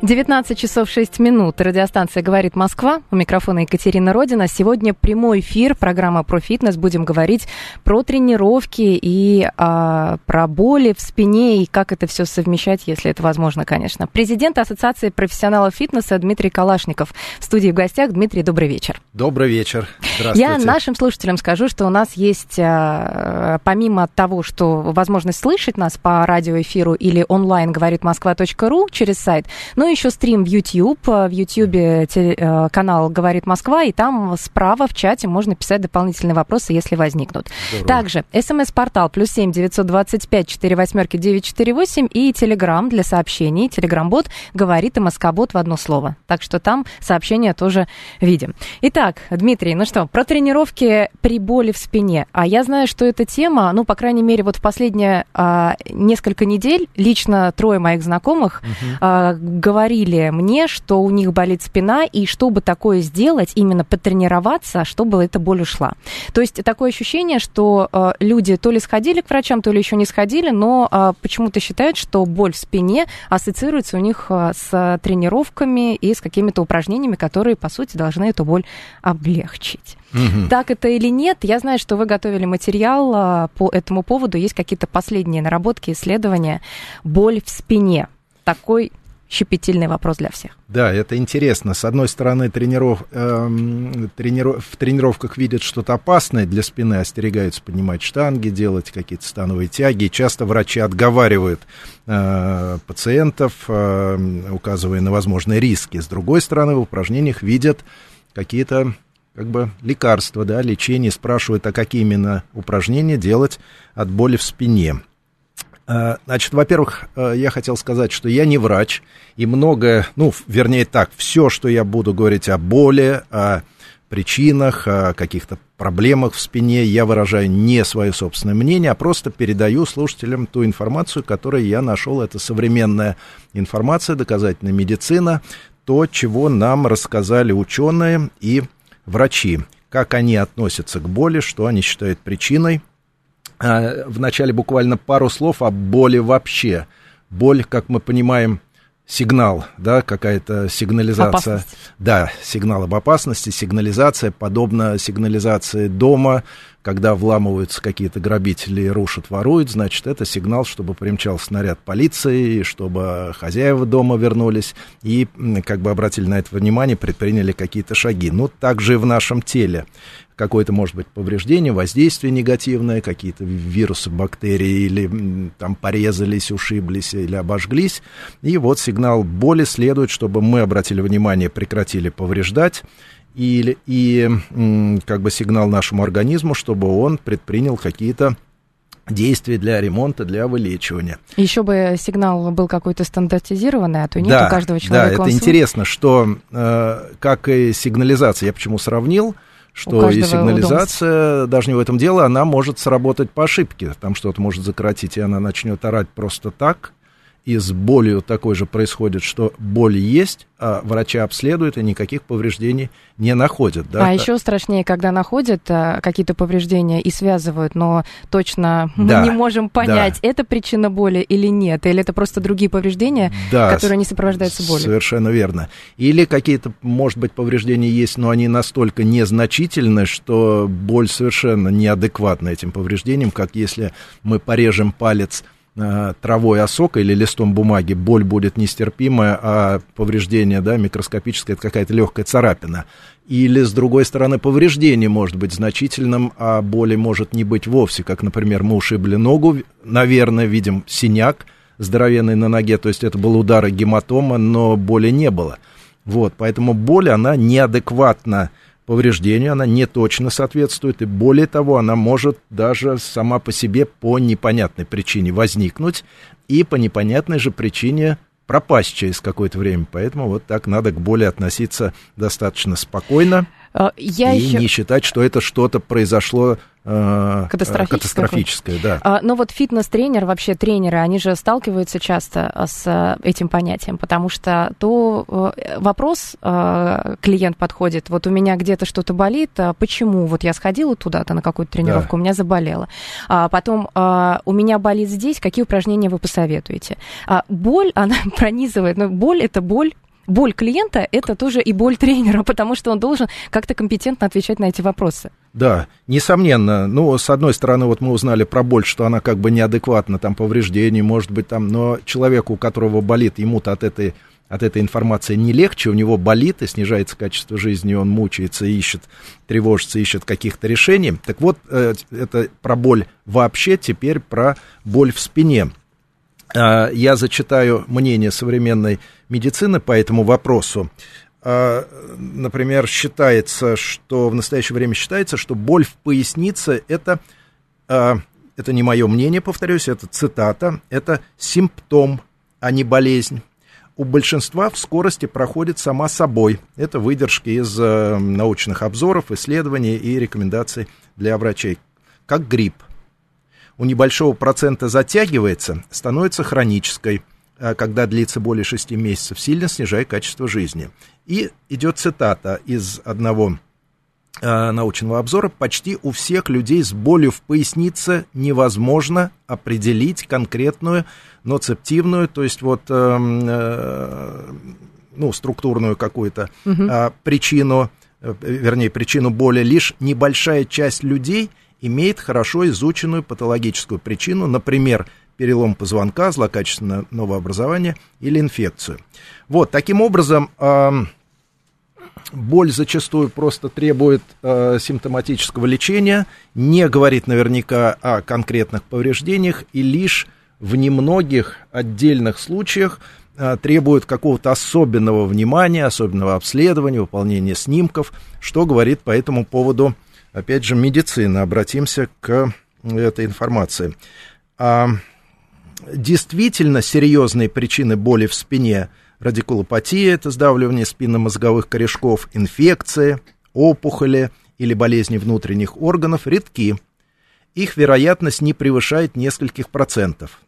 19 часов 6 минут. Радиостанция «Говорит Москва». У микрофона Екатерина Родина. Сегодня прямой эфир, программа про фитнес. Будем говорить про тренировки и а, про боли в спине и как это все совмещать, если это возможно, конечно. Президент Ассоциации профессионалов фитнеса Дмитрий Калашников. В студии в гостях. Дмитрий, добрый вечер. Добрый вечер. Здравствуйте. Я нашим слушателям скажу, что у нас есть, а, помимо того, что возможность слышать нас по радиоэфиру или онлайн говорит москва.ру через сайт, но еще стрим в YouTube. В YouTube теле- э, канал «Говорит Москва», и там справа в чате можно писать дополнительные вопросы, если возникнут. Здорово. Также смс-портал плюс семь девятьсот двадцать пять четыре восьмерки девять четыре восемь и телеграм для сообщений. Телеграм-бот говорит и Москобот в одно слово. Так что там сообщения тоже видим. Итак, Дмитрий, ну что, про тренировки при боли в спине. А я знаю, что эта тема, ну, по крайней мере, вот в последние а, несколько недель лично трое моих знакомых а, говорили мне, что у них болит спина, и чтобы такое сделать, именно потренироваться, чтобы эта боль ушла. То есть такое ощущение, что а, люди то ли сходили к врачам, то ли еще не сходили, но а, почему-то считают, что боль в спине ассоциируется у них а, с тренировками и с какими-то упражнениями, которые, по сути, должны эту боль облегчить. Мгм. Так это или нет, я знаю, что вы готовили материал а, по этому поводу. Есть какие-то последние наработки, исследования. Боль в спине. Такой щепетильный вопрос для всех. Да, это интересно. С одной стороны, трениров, эм, трениров- в тренировках видят что-то опасное для спины, остерегаются поднимать штанги, делать какие-то становые тяги. Часто врачи отговаривают э, пациентов, э, указывая на возможные риски. С другой стороны, в упражнениях видят какие-то как бы лекарства, да, лечение, спрашивают, а какие именно упражнения делать от боли в спине. Э, Значит, во-первых, э, я хотел сказать, что я не врач, и многое, ну, вернее так, все, что я буду говорить о боли, о причинах, о каких-то проблемах в спине, я выражаю не свое собственное мнение, а просто передаю слушателям ту информацию, которую я нашел. Это современная информация, доказательная медицина, то, чего нам рассказали ученые и врачи, как они относятся к боли, что они считают причиной. А, Вначале буквально пару слов о боли вообще. Боль, как мы понимаем, сигнал, да, какая-то сигнализация. Опасность. Да, сигнал об опасности, сигнализация, подобно сигнализации дома, когда вламываются какие-то грабители, рушат, воруют, значит, это сигнал, чтобы примчался снаряд полиции, чтобы хозяева дома вернулись и как бы обратили на это внимание, предприняли какие-то шаги. Ну, также и в нашем теле какое-то, может быть, повреждение, воздействие негативное, какие-то вирусы, бактерии, или там порезались, ушиблись или обожглись. И вот сигнал боли следует, чтобы мы обратили внимание, прекратили повреждать, и, и как бы сигнал нашему организму, чтобы он предпринял какие-то действия для ремонта, для вылечивания. Еще бы сигнал был какой-то стандартизированный, а то нет да, у каждого да, человека. это он свой. интересно, что э, как и сигнализация, я почему сравнил, что и сигнализация, даже не в этом дело, она может сработать по ошибке. Там что-то может закоротить, и она начнет орать просто так. И с болью такой же происходит, что боль есть, а врача обследуют и никаких повреждений не находят. Да? А еще страшнее, когда находят а, какие-то повреждения и связывают, но точно Да, мы не можем понять, это причина боли или нет, или это просто другие повреждения, Да, которые не сопровождаются болью. Совершенно верно. Или какие-то, может быть, повреждения есть, но они настолько незначительны, что боль совершенно неадекватна этим повреждениям, как если мы порежем палец э, травой осока или листом бумаги, боль будет нестерпимая, а повреждение, да, микроскопическое, это какая-то легкая царапина. Или, с другой стороны, повреждение может быть значительным, а боли может не быть вовсе, как, например, мы ушибли ногу, наверное, видим синяк, здоровенный на ноге, то есть это был удар и гематома, но боли не было. Вот, поэтому боль, она неадекватна повреждению, она не точно соответствует, и более того, она может даже сама по себе по непонятной причине возникнуть и по непонятной же причине пропасть через какое-то время. Поэтому вот так надо к боли относиться достаточно спокойно. А, Я и еще... не считать, что это что-то произошло Катастрофическое катастрофическое да. А, Но вот фитнес-тренер, вообще тренеры, они же сталкиваются часто с а, этим понятием, потому что то э, вопрос клиент подходит, вот у меня где-то что-то болит, а почему? Вот я сходила туда-то на какую-то тренировку, Да. у меня заболело. А потом а, у меня болит здесь, какие упражнения вы посоветуете? А, боль, она пронизывает, но боль это боль. Боль клиента – это тоже и боль тренера, потому что он должен как-то компетентно отвечать на эти вопросы. Да, несомненно. Ну, с одной стороны, вот мы узнали про боль, что она как бы неадекватна, там повреждений, может быть, там, но человеку, у которого болит, ему-то от этой от этой информации не легче, у него болит и снижается качество жизни, он мучается, ищет, тревожится, ищет каких-то решений. Так вот, э, это про боль вообще, теперь про боль в спине. А, Я зачитаю мнение современной медицины по этому вопросу. А, Например, считается, что в настоящее время считается, что боль в пояснице это, а, это не мое мнение, повторюсь, это цитата, это симптом, а не болезнь. У большинства в скорости проходит сама собой. Это выдержки из э, научных обзоров, исследований и рекомендаций для врачей. Как грипп у небольшого процента затягивается, становится хронической, а когда длится более 6 месяцев, сильно снижая качество жизни. И идет цитата из одного а, научного обзора. Почти у всех людей с болью в пояснице невозможно определить конкретную ноцептивную, то есть вот эм, э, ну, структурную какую-то а, причину, э, вернее, причину боли. Лишь небольшая часть людей имеет хорошо изученную патологическую причину, например, перелом позвонка, злокачественное новообразование или инфекцию. Вот, таким образом, боль зачастую просто требует э, симптоматического лечения, не говорит наверняка о конкретных повреждениях и лишь в немногих отдельных случаях э, требует какого-то особенного внимания, особенного обследования, выполнения снимков, что говорит по этому поводу, опять же, медицина. Обратимся к этой информации. А, действительно серьезные причины боли в спине радикулопатия, это сдавливание спинномозговых корешков, инфекции, опухоли или болезни внутренних органов редки. Их вероятность не превышает нескольких процентов.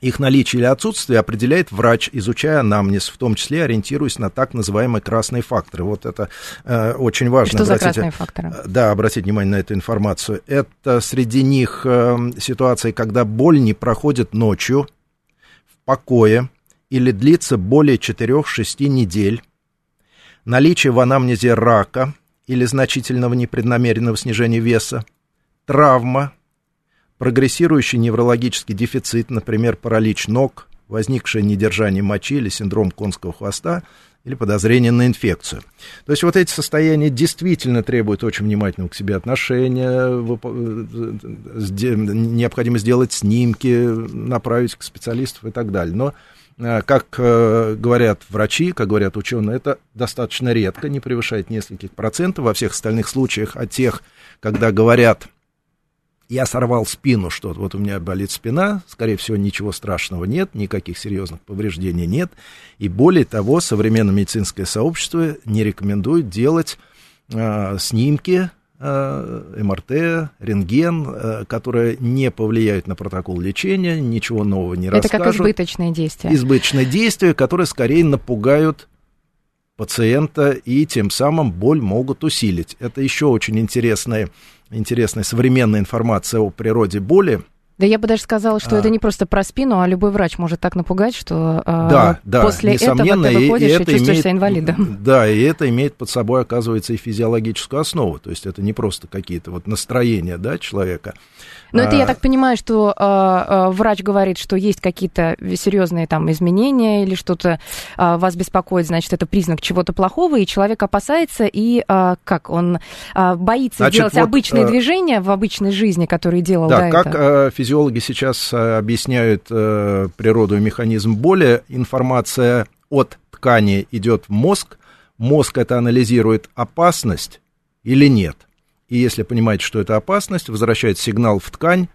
Их наличие или отсутствие определяет врач, изучая анамнез, в том числе ориентируясь на так называемые красные факторы. Вот это э, очень важно. Что за Обратите- красные факторы? Э, Да, обратите внимание на эту информацию. Это среди них э, ситуации, когда боль не проходит ночью, в покое или длится более 4-6 недель, наличие в анамнезе рака или значительного непреднамеренного снижения веса, травма, прогрессирующий неврологический дефицит, например, паралич ног, возникшее недержание мочи или синдром конского хвоста, или подозрение на инфекцию. То есть вот эти состояния действительно требуют очень внимательного к себе отношения, э, необходимо сделать снимки, направить к специалистам и так далее. Но, э, как э, говорят врачи, как говорят ученые, это достаточно редко, не превышает нескольких процентов. Во всех остальных случаях от тех, когда говорят я сорвал спину, что вот у меня болит спина, скорее всего, ничего страшного нет, никаких серьезных повреждений нет. И более того, современное медицинское сообщество не рекомендует делать а, снимки, МРТ, рентген, а, которые не повлияют на протокол лечения, ничего нового не Это как расскажут. избыточные действия. Избыточные действия, которые скорее напугают пациента и тем самым боль могут усилить. Это еще очень интересная, интересная современная информация о природе боли. Да я бы даже сказала, что А. это не просто про спину, а любой врач может так напугать, что а, Да, да, после этого ты и- и выходишь и, это чувствуешь имеет- себя инвалидом. Да, и это имеет под собой, оказывается, и физиологическую основу. То есть это не просто какие-то вот настроения да, человека. Но это А, я так понимаю, что а, а, врач говорит, что есть какие-то серьезные там изменения или что-то а, вас беспокоит, значит, это признак чего-то плохого, и человек опасается и а, как он а, боится Значит, делать вот, обычные э, движения в обычной жизни, которые делал Да, до как этого. э, физиологи сейчас э, объясняют э, природу и механизм боли, информация от ткани идет в мозг, мозг это анализирует опасность или нет. И если понимаете, что это опасность, возвращает сигнал в ткань,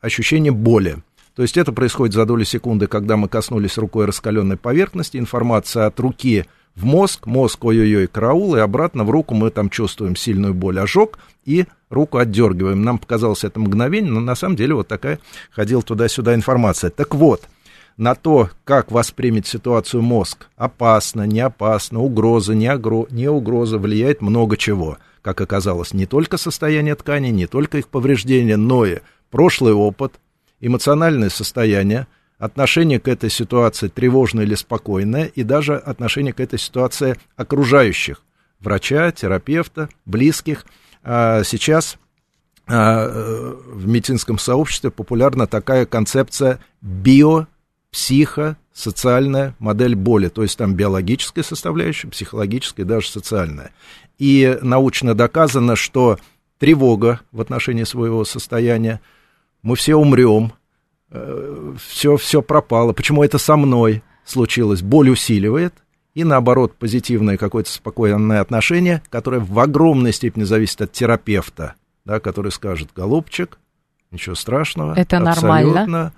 ощущение боли. То есть это происходит за доли секунды, когда мы коснулись рукой раскаленной поверхности, информация от руки в мозг, мозг ой-ой-ой, караул, и обратно в руку мы там чувствуем сильную боль, ожог, и руку отдергиваем. Нам показалось это мгновение, но на самом деле вот такая ходила туда-сюда информация. Так вот, на то, как воспримет ситуацию мозг, опасно, не опасно, угроза, не, огро, не угроза, влияет много чего. Как оказалось, не только состояние ткани, не только их повреждения, но и прошлый опыт, эмоциональное состояние, отношение к этой ситуации тревожное или спокойное, и даже отношение к этой ситуации окружающих, врача, терапевта, близких. А сейчас а, э, в медицинском сообществе популярна такая концепция био психосоциальная модель боли, то есть там биологическая составляющая, психологическая даже социальная. И научно доказано, что тревога в отношении своего состояния, мы все умрем, все, э, все пропало, почему это со мной случилось, боль усиливает, и наоборот, позитивное какое-то спокойное отношение, которое в огромной степени зависит от терапевта, да, который скажет, голубчик, ничего страшного. Это нормально.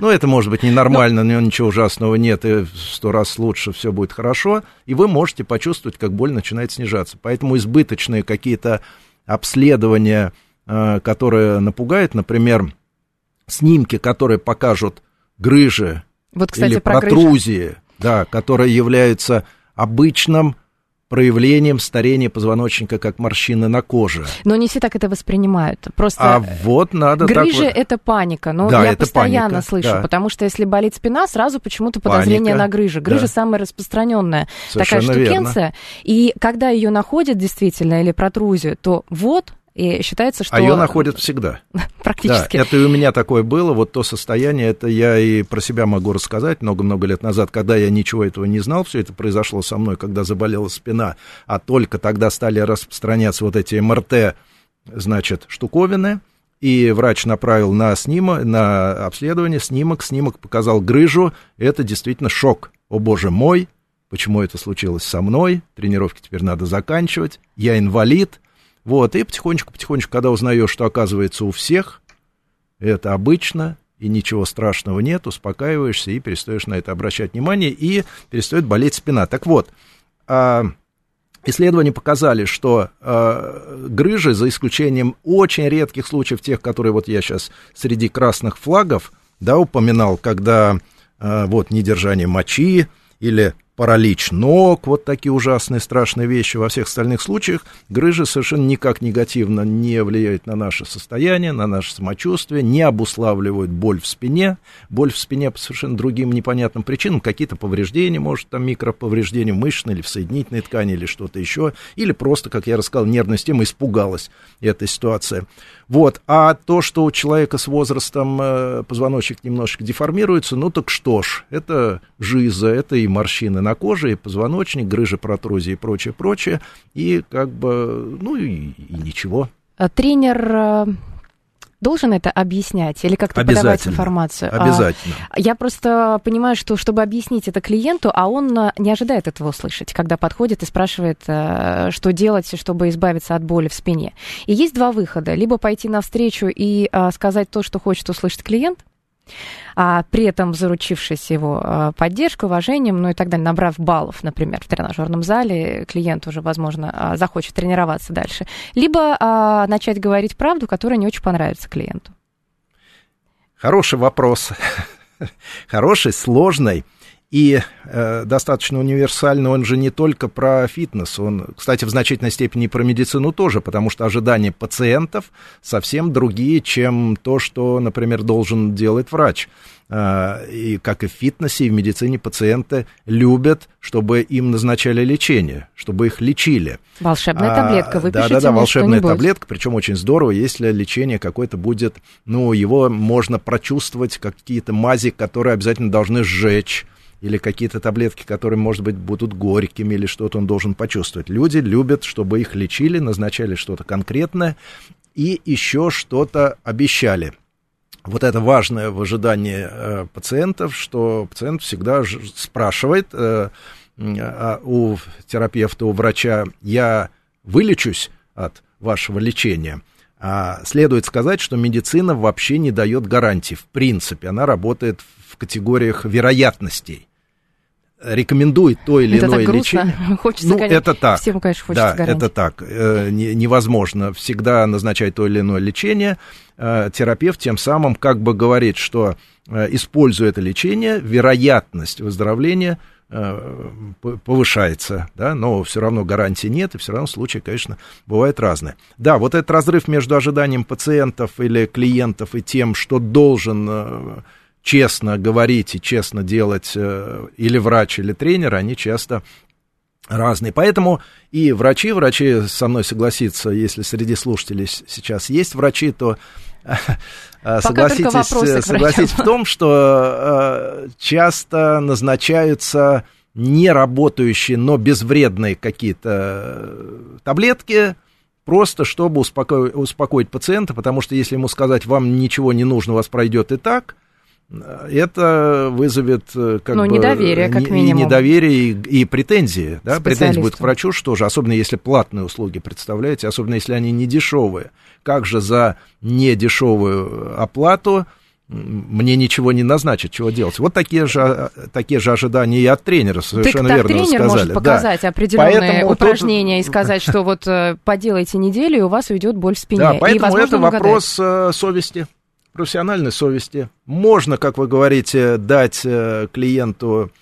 Ну, это может быть ненормально, но ничего ужасного нет, и в сто раз лучше все будет хорошо, и вы можете почувствовать, как боль начинает снижаться. Поэтому избыточные какие-то обследования, э, которые напугают, например, снимки, которые покажут грыжи вот, кстати, или про протрузии, грыжи. да, которые являются обычным проявлением старения позвоночника, как морщины на коже. Но не все так это воспринимают. Просто а вот надо грыжи так... это паника. Но да, я постоянно паника, слышу, да. потому что если болит спина, сразу почему-то подозрение Паника, на грыжи. Грыжа да. самая распространенная такая Совершенно штукенция. верно. И когда ее находят действительно или протрузию, то вот и считается, что... А ее находят всегда. Практически. Да, это и у меня такое было, вот то состояние, это я и про себя могу рассказать много-много лет назад, когда я ничего этого не знал, все это произошло со мной, когда заболела спина, а только тогда стали распространяться вот эти МРТ, значит, штуковины, и врач направил на снимок, на обследование, снимок, снимок показал грыжу, это действительно шок. О боже мой, почему это случилось со мной, тренировки теперь надо заканчивать, я инвалид, вот, и потихонечку-потихонечку, когда узнаешь, что оказывается у всех, это обычно, и ничего страшного нет, успокаиваешься и перестаешь на это обращать внимание, и перестает болеть спина. Так вот, а, исследования показали, что а, грыжи, за исключением очень редких случаев, тех, которые вот я сейчас среди красных флагов, да, упоминал, когда а, вот недержание мочи или паралич ног, вот такие ужасные, страшные вещи. Во всех остальных случаях грыжи совершенно никак негативно не влияют на наше состояние, на наше самочувствие, не обуславливают боль в спине. Боль в спине по совершенно другим непонятным причинам, какие-то повреждения, может, там микроповреждения мышечной или в соединительной ткани или что-то еще, или просто, как я рассказал, нервная система испугалась этой ситуации. Вот, а то, что у человека с возрастом э, позвоночник немножечко деформируется, ну так что ж, это жиза, это и морщины на коже, и позвоночник, грыжи, протрузии и прочее, прочее, и как бы, ну и, и ничего. А Тренер э, должен это объяснять или как-то подавать информацию? А, Обязательно. Я просто понимаю, что чтобы объяснить это клиенту, а он э, не ожидает этого услышать, когда подходит и спрашивает, э, что делать, чтобы избавиться от боли в спине. И есть два выхода. Либо пойти навстречу и э, сказать то, что хочет услышать клиент, а при этом заручившись его э, поддержкой, уважением, ну и так далее, набрав баллов, например, в тренажерном зале, клиент уже, возможно, а, захочет тренироваться дальше. Либо а, начать говорить правду, которая не очень понравится клиенту. Хороший вопрос. Хороший, сложный и э, достаточно универсальный. Он же не только про фитнес, он, кстати, в значительной степени про медицину тоже, потому что ожидания пациентов совсем другие, чем то, что, например, должен делать врач. Э, и как и в фитнесе, и в медицине пациенты любят, чтобы им назначали лечение, чтобы их лечили. Волшебная А, таблетка, выпишите Да-да-да, мне волшебная что-нибудь. таблетка, причем очень здорово, если лечение какое-то будет, ну, его можно прочувствовать, какие-то мази, которые обязательно должны сжечь, или какие-то таблетки, которые, может быть, будут горькими, или что-то он должен почувствовать. Люди любят, чтобы их лечили, назначали что-то конкретное, и еще что-то обещали. Вот это важное в ожидании э, пациентов, что пациент всегда ж- спрашивает э, а у терапевта, у врача, я вылечусь, от вашего лечения. А следует сказать, что медицина вообще не дает гарантий. В принципе, она работает в категориях вероятностей. Рекомендует то или это иное так грустно. лечение. Хочется, Ну, конечно, это так. Всем, конечно, хочется Да, это так. Э, не- невозможно всегда назначать то или иное лечение. Э, терапевт тем самым как бы говорит, что э, используя это лечение, вероятность выздоровления э, повышается, да, но все равно гарантии нет, и все равно случаи, конечно, бывают разные. Да, вот этот разрыв между ожиданием пациентов или клиентов и тем, что должен э, честно говорить и честно делать э, или врач, или тренер, они часто разные. Поэтому и врачи, врачи со мной согласятся, если среди слушателей сейчас есть врачи, то э, согласитесь, э, согласитесь в том, что часто назначаются не работающие, но безвредные какие-то таблетки, просто чтобы успоко- успокоить пациента, потому что если ему сказать, вам ничего не нужно, у вас пройдет и так, это вызовет э, как Ну, бы, недоверие, как не- и минимум. недоверие и, и претензии, да, претензии будут к врачу, что же, особенно если платные услуги представляете, особенно если они не дешевые. Как же за недешевую оплату м, мне ничего не назначат, чего делать. Вот такие же, а, такие же ожидания и от тренера, Так, совершенно так верно вы тренер сказали. может Да. показать определенные Поэтому тут- упражнения и сказать, что вот э, поделайте неделю, и у вас уйдет боль в спине. Да, и, поэтому возможно, это угадает. вопрос э, совести, профессиональной совести. Можно, как вы говорите, дать э, клиенту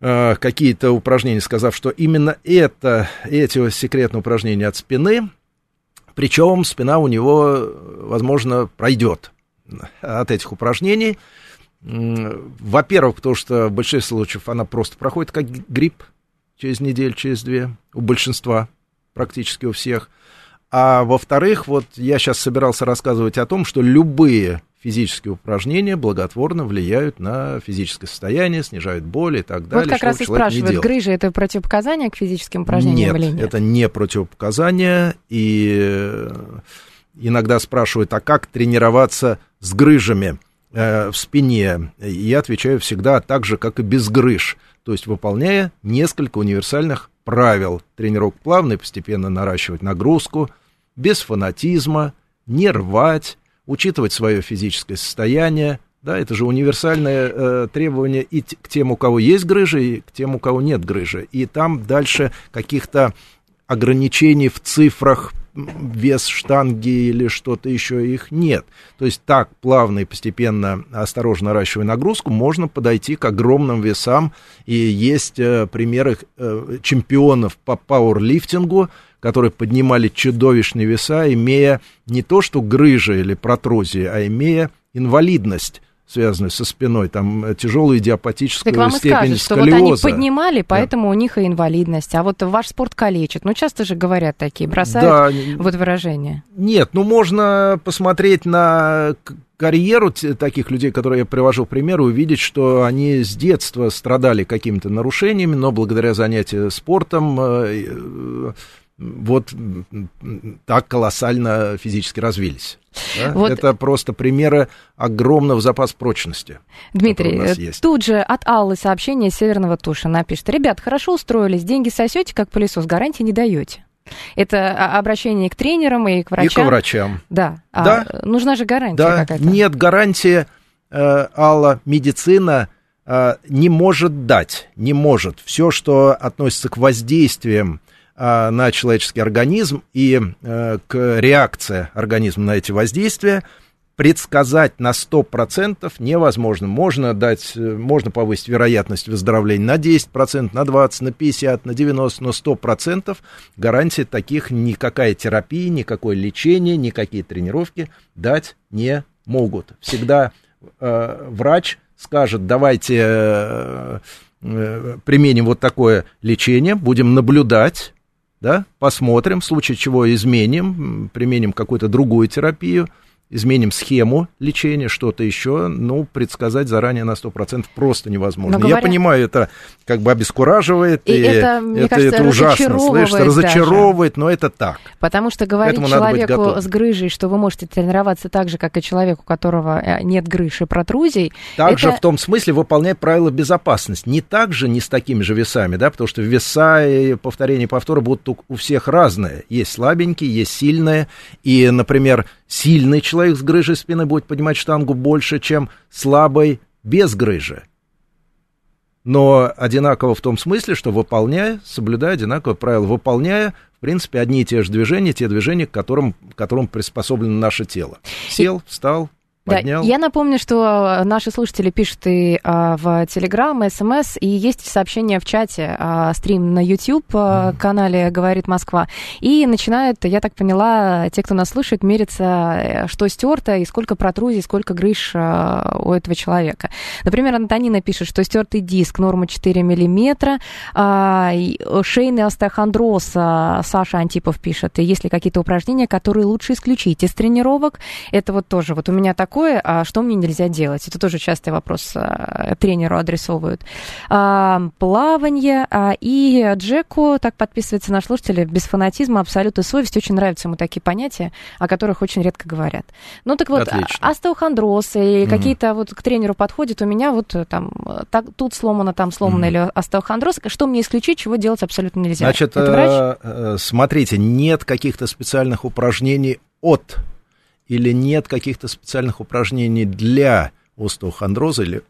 э, какие-то упражнения, сказав, что именно это, эти секретные упражнения от спины, причем спина у него, возможно, пройдет от этих упражнений. Во-первых, потому что в большинстве случаев она просто проходит как грипп через неделю, через две, у большинства, практически у всех. А во-вторых, вот я сейчас собирался рассказывать о том, что любые физические упражнения благотворно влияют на физическое состояние, снижают боль и так далее. Вот как раз и спрашивают, грыжа это противопоказание к физическим упражнениям нет, или нет? это не противопоказание. И э, иногда спрашивают, а как тренироваться с грыжами э, в спине? И я отвечаю всегда так же, как и без грыж. То есть выполняя несколько универсальных правил. Тренировок плавно и постепенно наращивать нагрузку, без фанатизма, не рвать, учитывать свое физическое состояние. Да, это же универсальное э, требование и к тем, у кого есть грыжи, и к тем, у кого нет грыжи. И там дальше каких-то ограничений в цифрах, вес штанги или что-то еще, их нет. То есть так, плавно и постепенно, осторожно наращивая нагрузку, можно подойти к огромным весам. И есть э, примеры э, чемпионов по пауэрлифтингу, которые поднимали чудовищные веса, имея не то что грыжи или протрузии, а имея инвалидность связанную со спиной, там э, тяжелую идиопатическую Так вам и степень скажут, что вот они сколиоза. поднимали, поэтому у них и инвалидность. А вот ваш спорт калечит. Ну, часто же говорят такие, бросают Да, вот выражение. Нет, ну можно посмотреть на карьеру таких людей, которые я привожу в пример, и увидеть, что они с детства страдали какими-то нарушениями, но благодаря занятию спортом э, э, вот так колоссально физически развились. да. Вот- Это просто примеры огромного запаса прочности. Дмитрий, э, тут же от Аллы сообщение Северного Тушина пишет. Ребят, хорошо устроились, деньги сосете, как пылесос, гарантии не даете. Это а, обращение и к тренерам, и к И врачам. к врачам. Да. А, Да. нужна же гарантия Да, какая-то. нет гарантии, э, Алла, медицина э, не может дать, не может. Все, что относится к воздействиям на человеческий организм и э, к реакции организма на эти воздействия, предсказать на 100% невозможно. Можно дать, э, можно повысить вероятность выздоровления на 10%, на 20%, на 50%, на 90%, но 100% гарантий таких никакая терапия, никакое лечение, никакие тренировки дать не могут. Всегда э, врач скажет, давайте э, э, применим вот такое лечение, будем наблюдать, да, посмотрим, в случае чего изменим, применим какую-то другую терапию, изменим схему лечения, что-то еще, ну, предсказать заранее на 100% просто невозможно. Но говоря- Я понимаю, это как бы обескураживает, И и, это, мне это, кажется, это ужасно, слышишь, разочаровывает, но это так. Потому что говорить человеку с грыжей, что вы можете тренироваться так же, как и человек, у которого э, нет грыж и протрузий, Также это- в том смысле выполнять правила безопасности. Не так же, не с такими же весами, да, потому что веса и повторение повтора будут у всех разные. Есть слабенькие, есть сильные. И, например, сильный человек с грыжей спины будет поднимать штангу больше, чем слабый без грыжи. Но одинаково в том смысле, что выполняя, соблюдая одинаковые правила, выполняя, в принципе, одни и те же движения, те движения, к которым, к которым приспособлено наше тело. Сел, встал, Да, я напомню, что э, наши слушатели пишут и а, в Телеграм, СМС, и есть сообщение в чате, а, стрим на YouTube а, канале «Говорит Москва». И начинают, я так поняла, те, кто нас слушает, мериться, э, что стерто и сколько протрузий, сколько грыж а, у этого человека. Например, Антонина пишет, что стертый диск, норма 4 миллиметра, а, и шейный остеохондроз, а, Саша Антипов пишет, и есть ли какие-то упражнения, которые лучше исключить из тренировок? Это вот тоже, вот у меня такое, а что мне нельзя делать? Это тоже частый вопрос а, тренеру адресовывают. А, плавание а, и Джеку, так подписывается наш слушатель, без фанатизма, абсолют и совесть. Очень нравятся ему такие понятия, о которых очень редко говорят. Ну так вот, Отлично. остеохондроз и Мгм. какие-то вот к тренеру подходят, у меня вот э, там э, так, тут сломано, там сломано, или остеохондроз. Что мне исключить, чего делать абсолютно нельзя? Значит, Это врач? э, э, смотрите, нет каких-то специальных упражнений от или нет каких-то специальных упражнений для остеохондроза или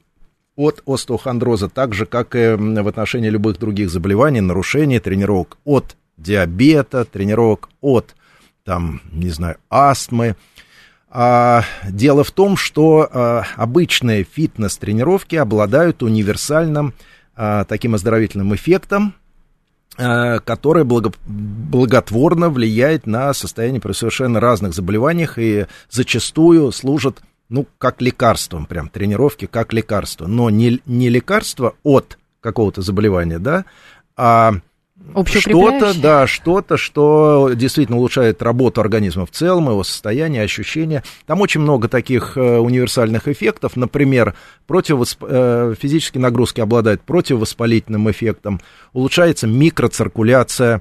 от остеохондроза, так же, как и в отношении любых других заболеваний, нарушений, тренировок от диабета, тренировок от, там, не знаю, астмы. А, дело в том, что а, обычные фитнес-тренировки обладают универсальным а, таким оздоровительным эффектом, э, которое благо- благотворно влияет на состояние при совершенно разных заболеваниях и зачастую служит, ну, как лекарством, прям тренировки как лекарство, но не, не лекарство от какого-то заболевания, да, а что-то, да, что-то, что действительно улучшает работу организма в целом, его состояние, ощущения. Там очень много таких э, универсальных эффектов. Например, противовосп... э, физические нагрузки обладают противовоспалительным эффектом, улучшается микроциркуляция,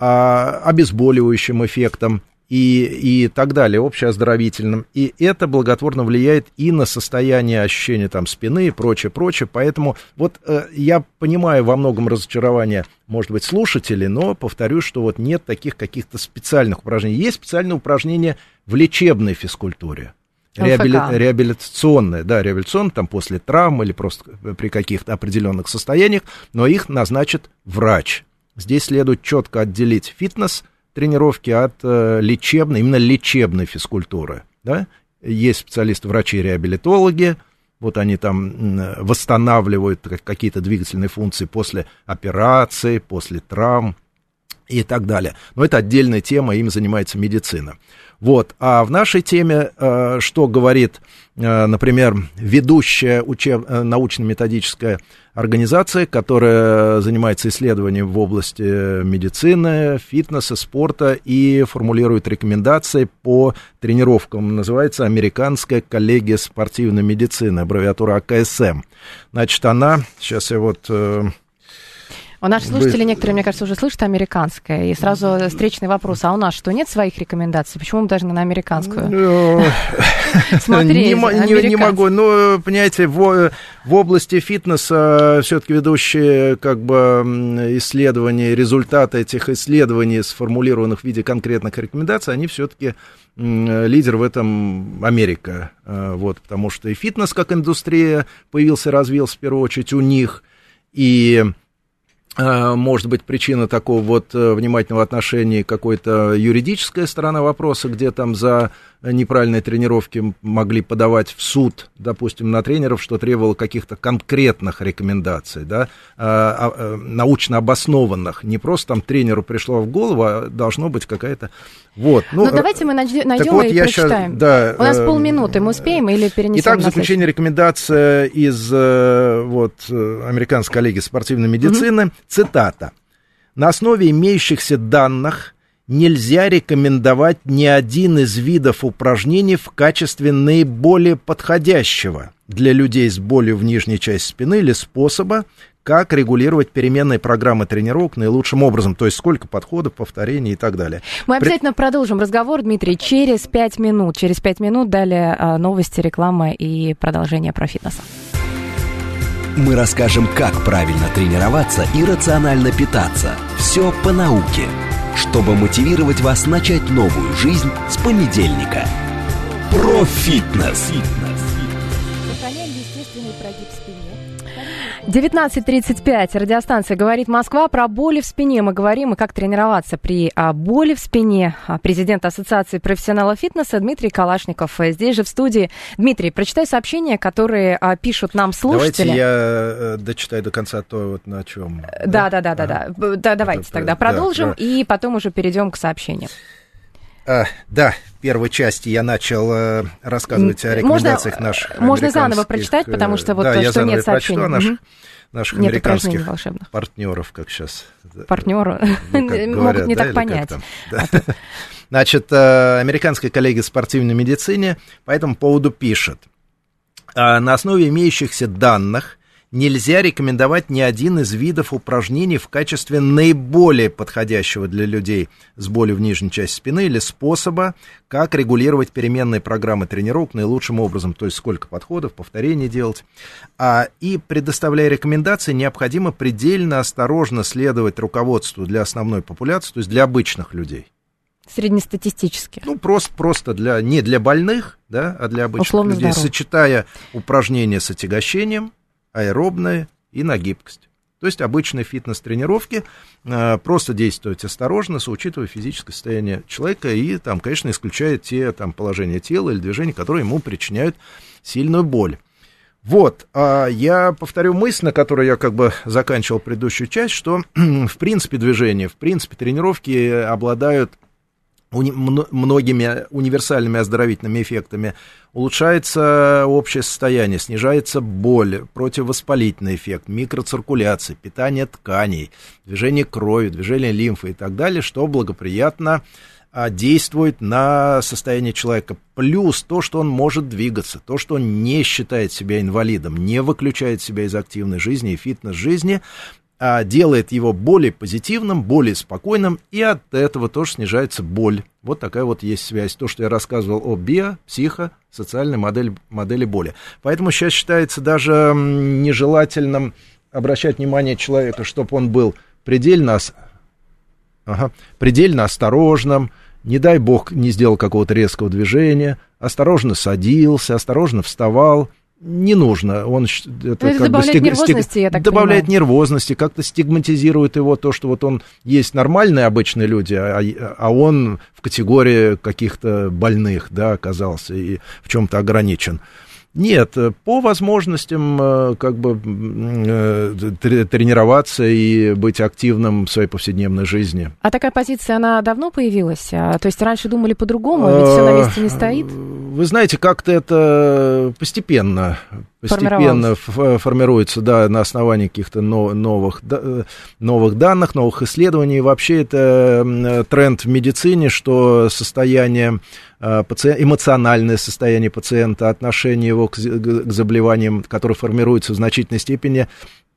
а, обезболивающим эффектом и, и так далее, общеоздоровительным. И это благотворно влияет и на состояние ощущения там спины и прочее, прочее. Поэтому вот э, я понимаю во многом разочарование, может быть, слушателей, но повторю, что вот нет таких каких-то специальных упражнений. Есть специальные упражнения в лечебной физкультуре. Реабили- реабилитационные, да, реабилитационные, там после травм или просто при каких-то определенных состояниях, но их назначит врач. Здесь следует четко отделить фитнес тренировки от э, лечебной, именно лечебной физкультуры. Да? Есть специалисты, врачи-реабилитологи, вот они там восстанавливают как- какие-то двигательные функции после операции, после травм и так далее. Но это отдельная тема, им занимается медицина. Вот. А в нашей теме, э, что говорит, например, ведущая учеб... э, научно-методическая организация, которая занимается исследованием в области медицины, фитнеса, спорта и формулирует рекомендации по тренировкам. Называется Американская коллегия спортивной медицины, аббревиатура АКСМ. Значит, она, сейчас я вот... У наших слушателей некоторые, мне кажется, уже слышат американское. И сразу встречный вопрос. А у нас что, нет своих рекомендаций? Почему мы должны на американскую? Ну, Смотреть, не, могу. Ну, понимаете, в, области фитнеса все-таки ведущие как бы исследования, результаты этих исследований, сформулированных в виде конкретных рекомендаций, они все-таки лидер в этом Америка. Э, Вот, потому что и фитнес как индустрия появился, развился в первую очередь у них, и может быть, причина такого вот э, внимательного отношения какой-то юридическая сторона вопроса, где там за неправильные тренировки могли подавать в суд, допустим, на тренеров, что требовало каких-то конкретных рекомендаций, да, а, а, научно обоснованных. Не просто там тренеру пришло в голову, а должно быть какая-то... Вот. Ну, давайте мы найдем, так вот, и я прочитаем. да, У нас э, полминуты, мы успеем или перенесем Итак, в заключение рекомендация из э, вот, э, американской коллегии спортивной медицины. Цитата. На основе имеющихся данных нельзя рекомендовать ни один из видов упражнений в качестве наиболее подходящего для людей с болью в нижней части спины или способа, как регулировать переменные программы тренировок наилучшим образом, то есть сколько подходов, повторений и так далее. Мы обязательно При... продолжим разговор, Дмитрий, через пять минут. Через пять минут далее а, новости, реклама и продолжение про фитнес. Мы расскажем, как правильно тренироваться и рационально питаться. Все по науке, чтобы мотивировать вас начать новую жизнь с понедельника. Про фитнес. 19.35. Радиостанция «Говорит Москва» про боли в спине. Мы говорим и как тренироваться при а, боли в спине. А, президент Ассоциации профессионалов фитнеса Дмитрий Калашников. Э, здесь же в студии. Дмитрий, прочитай сообщения, которые а, пишут нам слушатели. Давайте я э, дочитаю до конца то, вот на чем. Да, да, да, да, да. да. да давайте Это, тогда продолжим да, да. и потом уже перейдем к сообщениям. А, да, в первой части я начал э, рассказывать о рекомендациях можно, наших Можно заново прочитать, потому что вот да, то, я что нет сообщений. Прочту, наших, наших нет американских партнеров, как сейчас. Партнеры ну, говорят, могут не да, так понять. Да. Значит, э, американская коллеги спортивной медицине по этому поводу пишет. «А на основе имеющихся данных нельзя рекомендовать ни один из видов упражнений в качестве наиболее подходящего для людей с болью в нижней части спины или способа, как регулировать переменные программы тренировок наилучшим образом, то есть сколько подходов, повторений делать. А, и предоставляя рекомендации, необходимо предельно осторожно следовать руководству для основной популяции, то есть для обычных людей. Среднестатистически. Ну, просто, просто для, не для больных, да, а для обычных Условно людей, здоров. сочетая упражнения с отягощением, аэробная и на гибкость. То есть обычные фитнес-тренировки, э, просто действовать осторожно, учитывая физическое состояние человека и, там, конечно, исключая те там, положения тела или движения, которые ему причиняют сильную боль. Вот, а я повторю мысль, на которой я как бы заканчивал предыдущую часть, что в принципе движения, в принципе тренировки обладают многими универсальными оздоровительными эффектами улучшается общее состояние, снижается боль, противовоспалительный эффект, микроциркуляция, питание тканей, движение крови, движение лимфы и так далее, что благоприятно а, действует на состояние человека. Плюс то, что он может двигаться, то, что он не считает себя инвалидом, не выключает себя из активной жизни и фитнес-жизни, а, делает его более позитивным, более спокойным, и от этого тоже снижается боль. Вот такая вот есть связь. То, что я рассказывал о био, психо, социальной модели, модели боли. Поэтому сейчас считается даже нежелательным обращать внимание человека, чтобы он был предельно, ага, предельно осторожным, не дай бог не сделал какого-то резкого движения, осторожно садился, осторожно вставал, не нужно. Он это, это как бы стиг... нервозности, стиг... я так добавляет понимаю. нервозности, как-то стигматизирует его то, что вот он есть нормальные обычные люди, а, а он в категории каких-то больных, да, оказался и в чем-то ограничен. Нет, по возможностям э, как бы э, тренироваться и быть активным в своей повседневной жизни. А такая позиция, она давно появилась? А, то есть раньше думали по-другому, ведь все на месте не стоит? Вы знаете, как-то это постепенно постепенно формируется, да, на основании каких-то новых, э, новых данных, новых исследований. Вообще это тренд в медицине, что состояние э, эмоциональное состояние пациента, отношение его к, к заболеваниям, которые формируются в значительной степени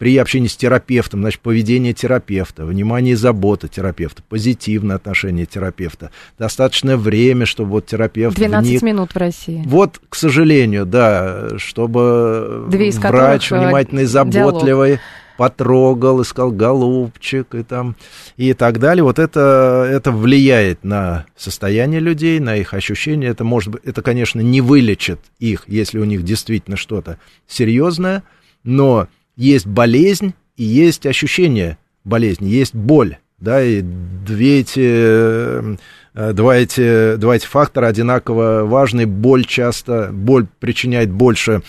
при общении с терапевтом, значит, поведение терапевта, внимание и забота терапевта, позитивное отношение терапевта, достаточное время, чтобы вот терапевт 12 вник... минут в России. Вот, к сожалению, да, чтобы Две из врач э, внимательный, заботливый, диалог потрогал, искал голубчик и там и так далее. Вот это, это влияет на состояние людей, на их ощущения. Это может это, конечно, не вылечит их, если у них действительно что-то серьезное, но есть болезнь и есть ощущение болезни, есть боль, да, и две эти, э, два эти, два эти фактора одинаково важны. Боль часто, боль причиняет больше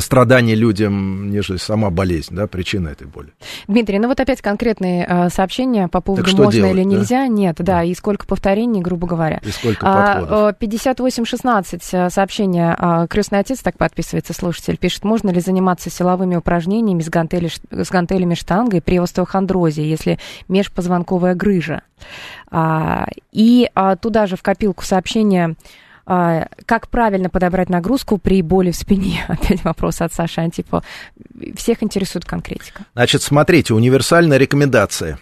страдания людям, нежели сама болезнь, да, причина этой боли. Дмитрий, ну вот опять конкретные э, сообщения по поводу что можно делать, или да? нельзя. Нет, да, и сколько повторений, грубо говоря. И сколько А, подходов. э, 5816 э, сообщение. а, Крестный отец так подписывается, слушатель. Пишет, можно ли заниматься силовыми упражнениями с, гантели, с гантелями штангой при остеохондрозе, если межпозвонковая грыжа? А, И а, туда же в копилку сообщение а, как правильно подобрать нагрузку при боли в спине? Опять вопрос от Саши Антипова. Всех интересует конкретика. Значит, смотрите, универсальная рекомендация.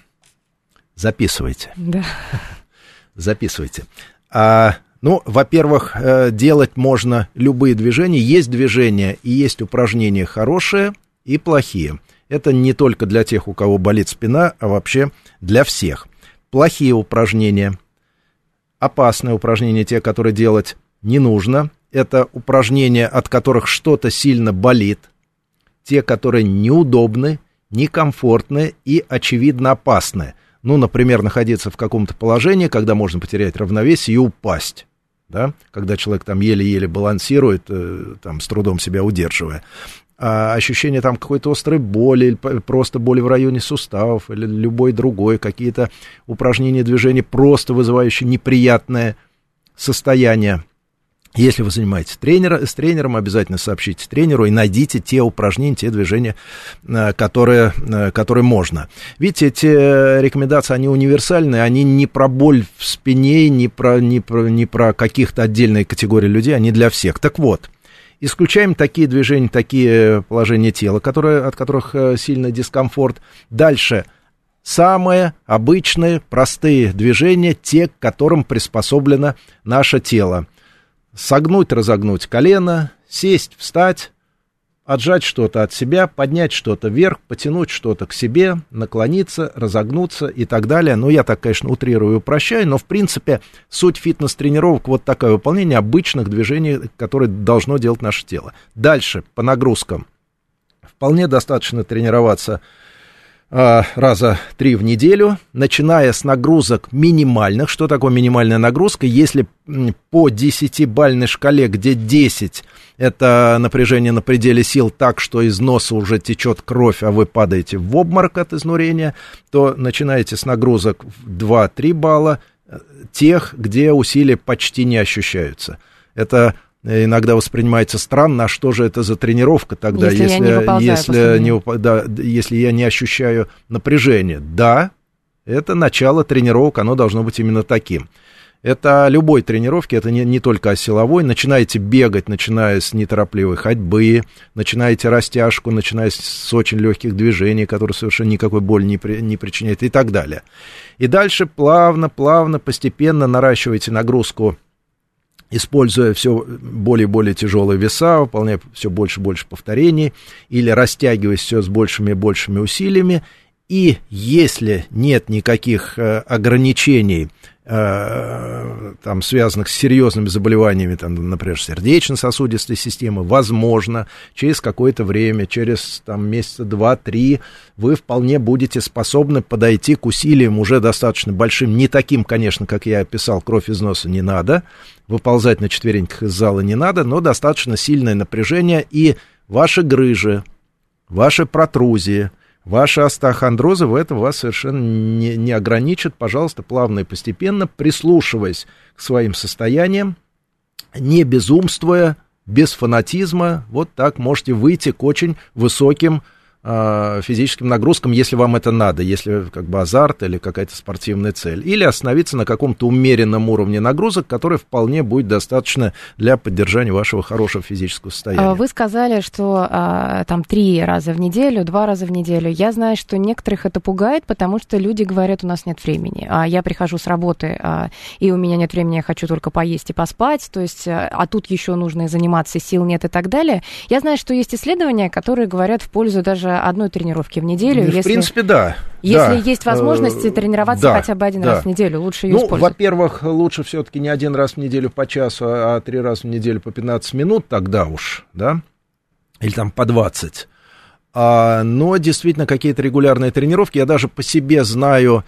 Записывайте. Да. записывайте. А, ну, во-первых, э, делать можно любые движения. Есть движения и есть упражнения хорошие и плохие. Это не только для тех, у кого болит спина, а вообще для всех. Плохие упражнения, опасные упражнения, те, которые делать не нужно. Это упражнения, от которых что-то сильно болит. Те, которые неудобны, некомфортны и, очевидно, опасны. Ну, например, находиться в каком-то положении, когда можно потерять равновесие и упасть. Да? Когда человек там еле-еле балансирует, э, там, с трудом себя удерживая. А ощущение там какой-то острой боли, или просто боли в районе суставов, или любой другой, какие-то упражнения, движения, просто вызывающие неприятное состояние. Если вы занимаетесь тренера, с тренером, обязательно сообщите тренеру и найдите те упражнения, те движения, э, которые, э, которые можно. Видите, эти э, рекомендации, они универсальные, они не про боль в спине, не про, не про, не про каких-то отдельные категории людей, они для всех. Так вот, исключаем такие движения, такие положения тела, которые, от которых э, сильный дискомфорт. Дальше самые обычные, простые движения, те, к которым приспособлено наше тело согнуть, разогнуть колено, сесть, встать, отжать что-то от себя, поднять что-то вверх, потянуть что-то к себе, наклониться, разогнуться и так далее. Ну, я так, конечно, утрирую и упрощаю, но, в принципе, суть фитнес-тренировок вот такое выполнение обычных движений, которые должно делать наше тело. Дальше, по нагрузкам. Вполне достаточно тренироваться раза три в неделю, начиная с нагрузок минимальных. Что такое минимальная нагрузка? Если по 10-бальной шкале, где 10 это напряжение на пределе сил так, что из носа уже течет кровь, а вы падаете в обморок от изнурения, то начинаете с нагрузок в 2-3 балла, э, тех, где усилия почти не ощущаются. Это э, иногда воспринимается странно, а что же это за тренировка тогда, Если я если, не выползаю если, не да, если я не ощущаю напряжения. Да, это начало тренировок, оно должно быть именно таким. Это любой тренировки, это не, не только о силовой. Начинаете бегать, начиная с неторопливой ходьбы, начинаете растяжку, начиная с очень легких движений, которые совершенно никакой боли не, при- не причиняют и так далее. И дальше плавно, плавно, постепенно наращиваете нагрузку используя все более и более тяжелые веса, выполняя все больше и больше повторений, или растягиваясь все с большими и большими усилиями. И если нет никаких э, ограничений, там, связанных с серьезными заболеваниями, там, например, сердечно-сосудистой системы, возможно, через какое-то время, через там, месяца два-три, вы вполне будете способны подойти к усилиям уже достаточно большим, не таким, конечно, как я описал, кровь из носа не надо, выползать на четвереньках из зала не надо, но достаточно сильное напряжение, и ваши грыжи, ваши протрузии, ваши остеохондрозы в этом вас совершенно не, не ограничат. Пожалуйста, плавно и постепенно, прислушиваясь к своим состояниям, не безумствуя, без фанатизма, вот так можете выйти к очень высоким физическим нагрузкам, если вам это надо, если как бы азарт или какая-то спортивная цель. Или остановиться на каком-то умеренном уровне нагрузок, который вполне будет достаточно для поддержания вашего хорошего физического состояния. А Вы сказали, что а, там три раза в неделю, два раза в неделю. Я знаю, что некоторых это пугает, потому что люди говорят, у нас нет времени. А я прихожу с работы, а, и у меня нет времени, я хочу только поесть и поспать. То есть, а тут еще нужно и заниматься, сил нет и так далее. Я знаю, что есть исследования, которые говорят в пользу даже одной тренировки в неделю. Ну, В если, принципе, да. если да. есть возможность Э, тренироваться да, хотя бы один да. раз в неделю, лучше ее Ну, использовать. во-первых, лучше все-таки не один раз в неделю по часу, а три раза в неделю по 15 минут, тогда уж, да, или там по 20. А, но действительно какие-то регулярные тренировки, я даже по себе знаю,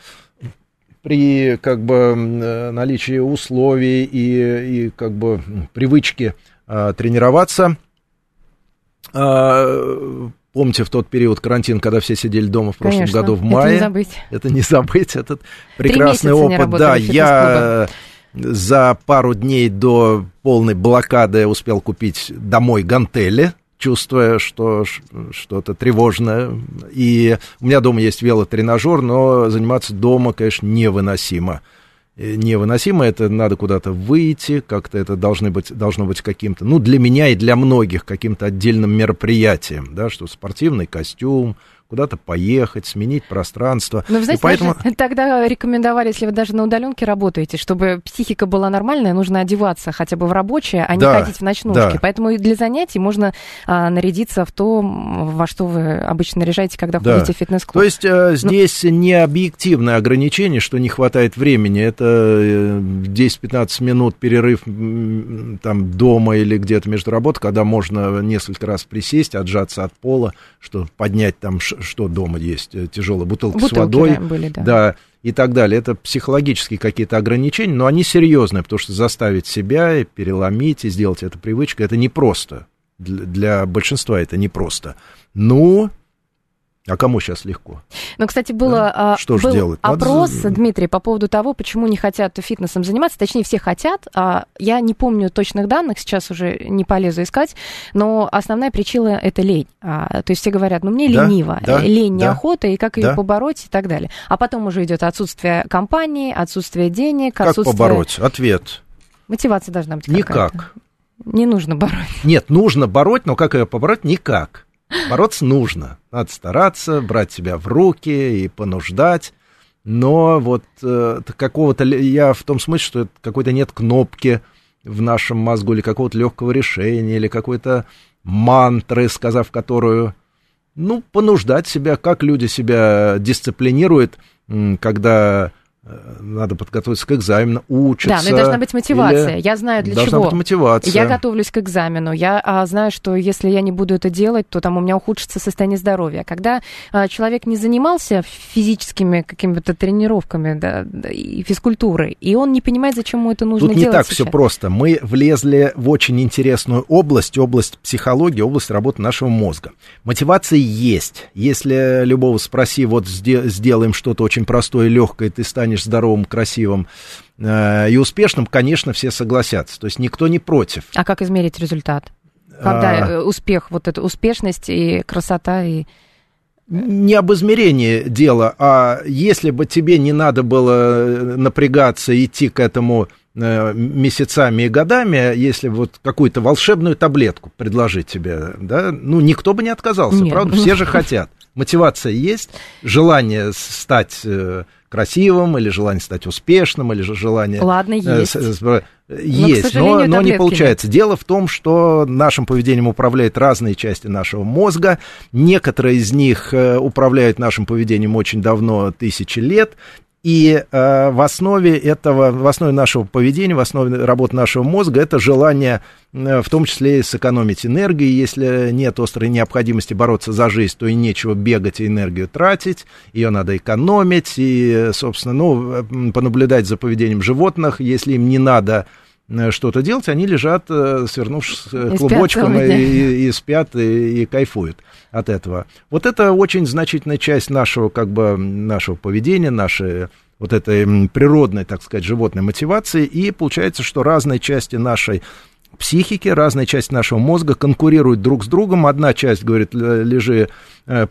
при как бы э, наличии условий и, и как бы привычки а, тренироваться, А, Помните, в тот период карантин, когда все сидели дома в прошлом Конечно, году в это мае. не забыть. Это не забыть, этот прекрасный опыт. Да, я за пару дней до полной блокады успел купить домой гантели, чувствуя, что что-то тревожное. И у меня дома есть велотренажер, но заниматься дома, конечно, невыносимо. Э, Невыносимо, это надо куда-то выйти, как-то это должны быть, должно быть каким-то, ну, для меня и для многих каким-то отдельным мероприятием, да, что спортивный костюм, куда-то поехать, сменить пространство. Но, вы И знаете, поэтому... даже тогда рекомендовали, если вы даже на удаленке работаете, чтобы психика была нормальная, нужно одеваться хотя бы в рабочее, а не Да, ходить в ночнушке. да. Поэтому и для занятий можно а, нарядиться в то, во что вы обычно наряжаете, когда Да. ходите в фитнес-клуб. То есть э, здесь не объективное ограничение, что не хватает времени. Это э, 10-15 минут перерыв там дома или где-то между работой, когда можно несколько раз присесть, отжаться от пола, что поднять там, что дома есть, э, тяжелая бутылка с Бутылки, водой. да, были, да. да, и так далее. Это психологические какие-то ограничения, но они серьезные, потому что заставить себя и переломить и сделать это привычкой, это непросто. Для, для большинства это непросто. Ну, а кому сейчас легко? Ну, кстати, было, а, Что был делать? Надо опрос, за- Дмитрий, по поводу того, почему не хотят фитнесом заниматься. Точнее, все хотят. а, Я не помню точных данных, сейчас уже не полезу искать, но основная причина — это лень. А, То есть все говорят, ну, мне Да, лениво, да, лень, да, неохота, и как ее да. побороть и так далее. А потом уже идет отсутствие компании, отсутствие денег, Как отсутствие... побороть? Ответ. Мотивация должна быть какая-то. Никак. Не нужно бороть. Нет, нужно бороть, но как ее побороть? Никак. Бороться нужно. Надо стараться, брать себя в руки и понуждать. Но вот э, какого-то... Я в том смысле, что какой-то нет кнопки в нашем мозгу или какого-то легкого решения, или какой-то мантры, сказав которую... Ну, понуждать себя, как люди себя дисциплинируют, когда надо подготовиться к экзамену, учатся. Да, но и должна быть мотивация. или Я знаю, для должна чего. быть мотивация. Я готовлюсь к экзамену. Я а, знаю, что если я не буду это делать, то там у меня ухудшится состояние здоровья. Когда а, человек не занимался физическими какими-то тренировками да, и физкультурой, и он не понимает, зачем ему это нужно Тут не делать так сейчас. все просто. Мы влезли в очень интересную область, область психологии, область работы нашего мозга. Мотивация есть. Если любого спроси, вот сде- сделаем что-то очень простое и легкое, ты станешь здоровым, красивым э, и успешным, конечно, все согласятся. То есть никто не против. А как измерить результат? Когда А. э, успех, вот эта успешность и красота, и... Не об измерении дело, а если бы тебе не надо было э, напрягаться, идти к этому месяцами и годами, если вот какую-то волшебную таблетку предложить тебе, да, ну, никто бы не отказался, Нет. правда? Все же хотят. Мотивация есть, желание стать красивым, или желание стать успешным, или же желание... Ладно, э, есть. с- Есть, но, сожалению, но не получается. Дело в том, что нашим поведением управляют разные части нашего мозга. Некоторые из них э, управляют нашим поведением очень давно, тысячи лет. И э, в основе этого, в основе нашего поведения, в основе работы нашего мозга, это желание, э, в том числе и сэкономить энергию. Если нет острой необходимости бороться за жизнь, то и нечего бегать и энергию тратить. Ее надо экономить. И, собственно, ну, э, понаблюдать за поведением животных, если им не надо что-то делать, они лежат, э, свернувшись э, И спят клубочком, целый и, и- спят, и, и кайфуют от этого. Вот это очень значительная часть нашего, как бы, нашего поведения, нашей вот этой природной, так сказать, животной мотивации, и получается, что разные части нашей психики, разные части нашего мозга конкурируют друг с другом. Одна часть говорит, «Л- лежи, э,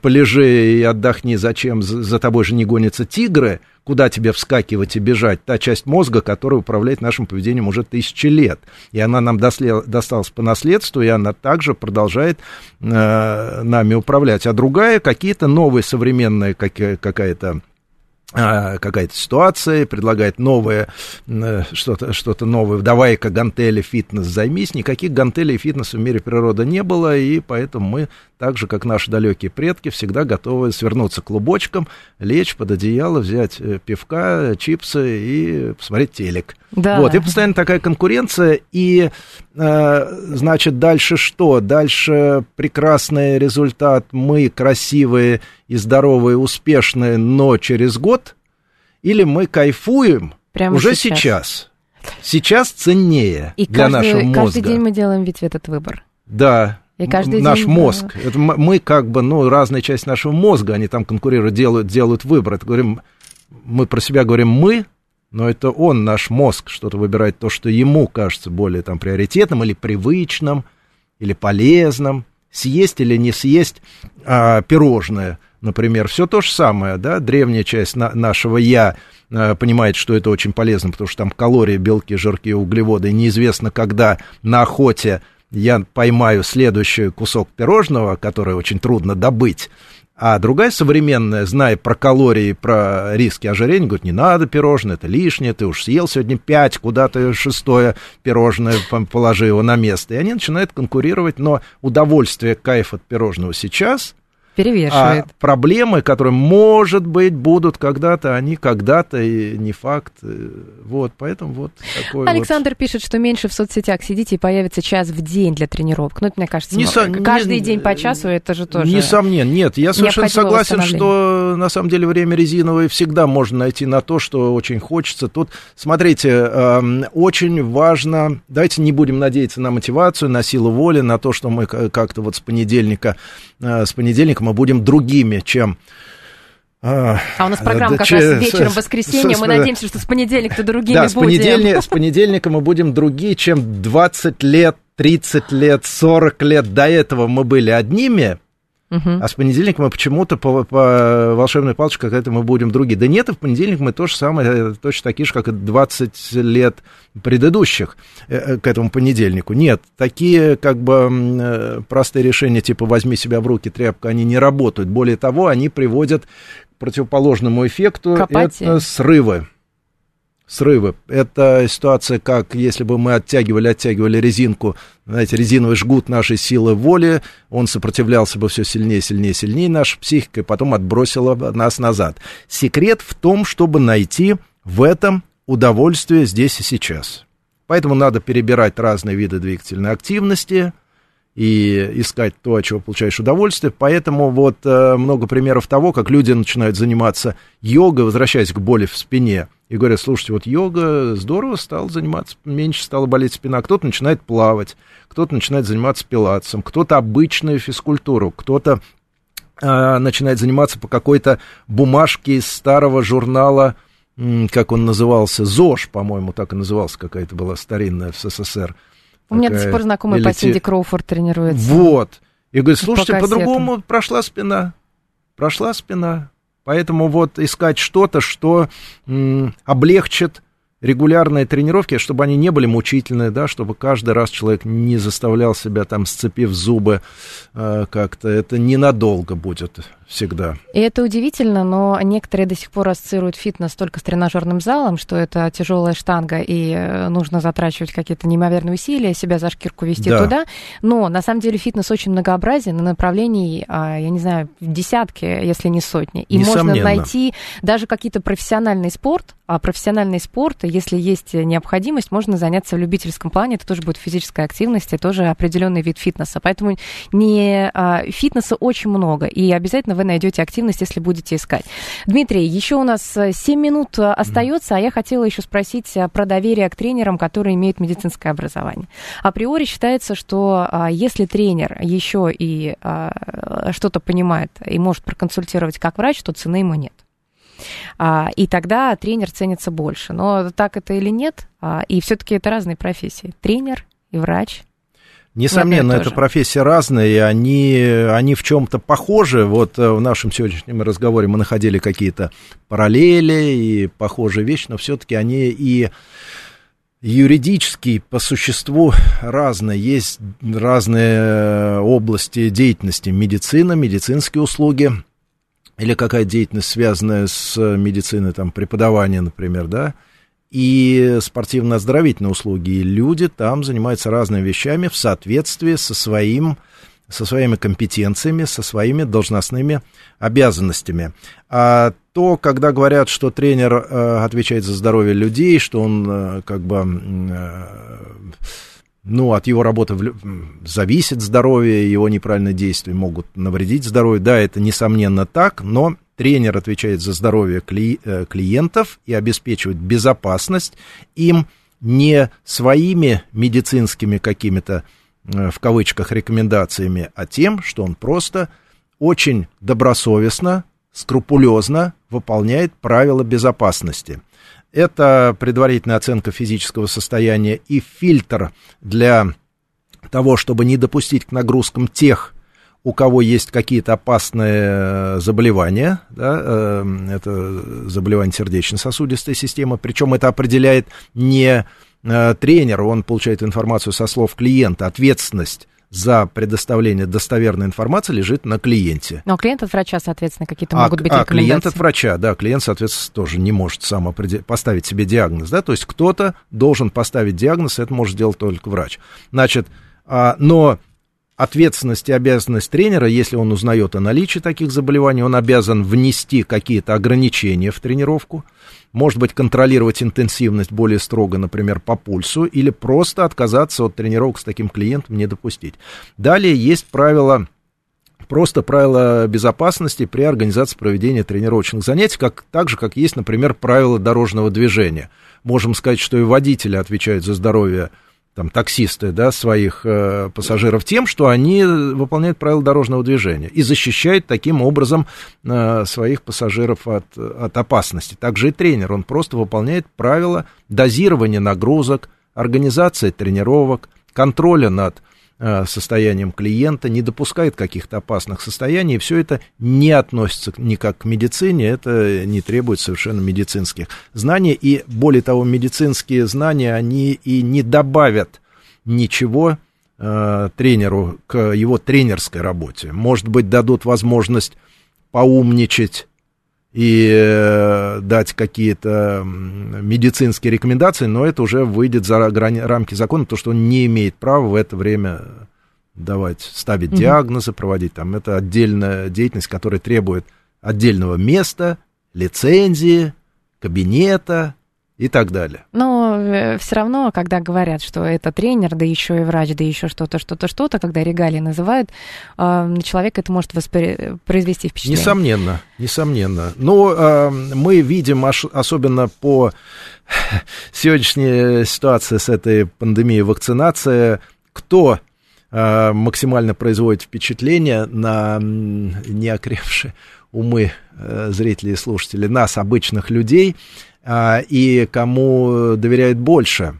полежи и отдохни, зачем, за тобой же не гонятся тигры, куда тебе вскакивать и бежать, та часть мозга, которая управляет нашим поведением уже тысячи лет. И она нам досталась по наследству, и она также продолжает э, нами управлять. А другая, какие-то новые современные, какая- какая-то какая-то ситуация, предлагает новое, э, что-то, что-то новое, давай-ка гантели, фитнес займись. Никаких гантелей и фитнеса в мире природы не было, и поэтому мы, так же, как наши далекие предки, всегда готовы свернуться клубочком, лечь под одеяло, взять э, пивка, чипсы и посмотреть телек. Да. Вот, и постоянно такая конкуренция, и, э, значит, дальше что? Дальше прекрасный результат, мы красивые и здоровые, успешные, но через год, или мы кайфуем Прямо уже сейчас. сейчас. Сейчас ценнее И для каждый, нашего мозга. каждый день мы делаем ведь этот выбор. Да, И каждый наш день, мозг. Это мы как бы, ну, разная часть нашего мозга, они там конкурируют, делают, делают выбор. Это говорим, мы про себя говорим мы, но это он, наш мозг, что-то выбирает то, что ему кажется более там приоритетным или привычным, или полезным, съесть или не съесть а, пирожное, например, все то же самое, да, древняя часть на- нашего я а, понимает, что это очень полезно, потому что там калории, белки, жирки, углеводы, неизвестно, когда на охоте я поймаю следующий кусок пирожного, который очень трудно добыть, а другая современная, зная про калории, про риски ожирения, говорит, не надо пирожное, это лишнее, ты уж съел сегодня пять, куда ты шестое пирожное положи его на место. И они начинают конкурировать, но удовольствие, кайф от пирожного сейчас, а Перевешивает. проблемы, которые, может быть, будут когда-то, они когда-то, и не факт. э, Вот, поэтому вот такой вот... Александр пишет, что меньше в соцсетях сидите и появится час в день для тренировок. Ну, это, мне кажется, Не со- не- каждый день по часу, это же тоже... Несомненно, нет, я совершенно согласен, что на самом деле время резиновое всегда можно найти на то, что очень хочется. Тут, смотрите, эм, очень важно, давайте не будем надеяться на мотивацию, на силу воли, на то, что мы как-то вот с понедельника, э, с понедельника мы будем другими, чем... э, А у нас программа да, как раз вечером с- в воскресенье. с- Мы надеемся, что с понедельника-то другими да, с, будем. с понедельника мы будем другие, чем 20 лет, 30 лет, 40 лет до этого мы были одними, Мгм. а с понедельника мы почему-то по, по волшебной палочке какая-то мы будем другие. Да нет, и в понедельник мы то же самое, э, точно такие же, как и 20 лет предыдущих э, э, к этому понедельнику. Нет, такие как бы простые решения, типа возьми себя в руки, тряпка, они не работают. Более того, они приводят к противоположному эффекту. К апатии. Это срывы. Срывы. Это ситуация, как если бы мы оттягивали, оттягивали резинку, знаете, резиновый жгут нашей силы воли, он сопротивлялся бы все сильнее, сильнее, сильнее нашей психикой, потом отбросила бы нас назад. Секрет в том, чтобы найти в этом удовольствие здесь и сейчас. Поэтому надо перебирать разные виды двигательной активности и искать то, от чего получаешь удовольствие. Поэтому вот э, много примеров того, как люди начинают заниматься йогой, возвращаясь к боли в спине, и говорят, слушайте, вот йога здорово стал заниматься, меньше стала болеть спина. Кто-то начинает плавать, кто-то начинает заниматься пилатсом, кто-то обычную физкультуру, кто-то э, начинает заниматься по какой-то бумажке из старого журнала, как он назывался, ЗОЖ, по-моему, так и назывался, какая-то была старинная в СССР. У меня до сих пор знакомый по Синди Кроуфорд тренируется. Вот. И говорит, По слушайте, кассетам. по-другому прошла спина. Прошла спина. Поэтому вот искать что-то, что м, облегчит регулярные тренировки, чтобы они не были мучительные, да, чтобы каждый раз человек не заставлял себя там, сцепив зубы э, как-то. Это ненадолго будет всегда. И это удивительно, но некоторые до сих пор ассоциируют фитнес только с тренажерным залом, что это тяжелая штанга, и э, нужно затрачивать какие-то неимоверные усилия, себя за шкирку вести Да. туда. Но на самом деле фитнес очень многообразен, и направлений, а, я не знаю, десятки, если не сотни. И можно Несомненно. найти даже какие-то профессиональный спорт, а профессиональный спорт, если есть необходимость, можно заняться в любительском плане, это тоже будет физическая активность, и тоже определенный вид фитнеса. Поэтому не, а, фитнеса очень много, и обязательно вы найдете активность, если будете искать. Дмитрий, еще у нас э, 7 минут э, остается, а я хотела еще спросить э, про доверие к тренерам, которые имеют медицинское образование. Априори считается, что если тренер еще и что-то понимает и может проконсультировать как врач, то цены ему нет. А, и тогда тренер ценится больше. Но так это или нет? А, и все-таки это разные профессии. Тренер и врач. Несомненно, это профессии разные, и они, они в чем-то похожи. Вот э, в нашем сегодняшнем разговоре мы находили какие-то параллели и похожие вещи, но все-таки они и юридически по существу разные. Есть разные э, области деятельности. Медицина, медицинские услуги или какая-то деятельность, связанная с медициной, там, преподавание, например, да, и спортивно-оздоровительные услуги. И люди там занимаются разными вещами в соответствии со своим со своими компетенциями, со своими должностными обязанностями. А то, когда говорят, что тренер э, отвечает за здоровье людей, что он э, как бы, э, ну, от его работы зависит здоровье, его неправильные действия могут навредить здоровью, да, это несомненно так, но тренер отвечает за здоровье кли- э, клиентов и обеспечивает безопасность им не своими медицинскими какими-то э, в кавычках рекомендациями, а тем, что он просто очень добросовестно, скрупулезно выполняет правила безопасности. Это предварительная оценка физического состояния и фильтр для того, чтобы не допустить к нагрузкам тех, у кого есть какие-то опасные э, заболевания, да, э, это заболевание сердечно-сосудистой системы, причем это определяет не э, тренер, он получает информацию со слов клиента, ответственность за предоставление достоверной информации лежит на клиенте. Но клиент от врача, соответственно, какие-то а, могут быть А клиент рекомендации. от врача, да, клиент, соответственно, тоже не может сам определ- поставить себе диагноз, да, то есть кто-то должен поставить диагноз, это может сделать только врач. Значит, а, но ответственность и обязанность тренера, если он узнает о наличии таких заболеваний, он обязан внести какие-то ограничения в тренировку, может быть, контролировать интенсивность более строго, например, по пульсу, или просто отказаться от тренировок с таким клиентом, не допустить. Далее есть правила просто правила безопасности при организации проведения тренировочных занятий, как, так же, как есть, например, правила дорожного движения. Можем сказать, что и водители отвечают за здоровье там, таксисты, да, своих э, пассажиров тем, что они выполняют правила дорожного движения и защищают таким образом э, своих пассажиров от, от опасности. Также и тренер, он просто выполняет правила дозирования нагрузок, организации тренировок, контроля над э, состоянием клиента, не допускает каких-то опасных состояний, и все это не относится никак к медицине, это не требует совершенно медицинских знаний, и более того, медицинские знания, они и не добавят ничего э, тренеру к его тренерской работе. Может быть, дадут возможность поумничать и э, дать какие-то медицинские рекомендации, но это уже выйдет за грани, рамки закона, то, что он не имеет права в это время давать, ставить mm-hmm. диагнозы, проводить там. Это отдельная деятельность, которая требует отдельного места, лицензии, кабинета, и так далее. Но э, все равно, когда говорят, что это тренер, да еще и врач, да еще что-то, что-то, что-то, когда регалии называют, э, на человека это может воспри... произвести впечатление. Несомненно, несомненно. Но э, мы видим, особенно по сегодняшней ситуации с этой пандемией вакцинации, кто э, максимально производит впечатление на неокрепшие умы э, зрителей и слушателей, нас, обычных людей, и кому доверяют больше,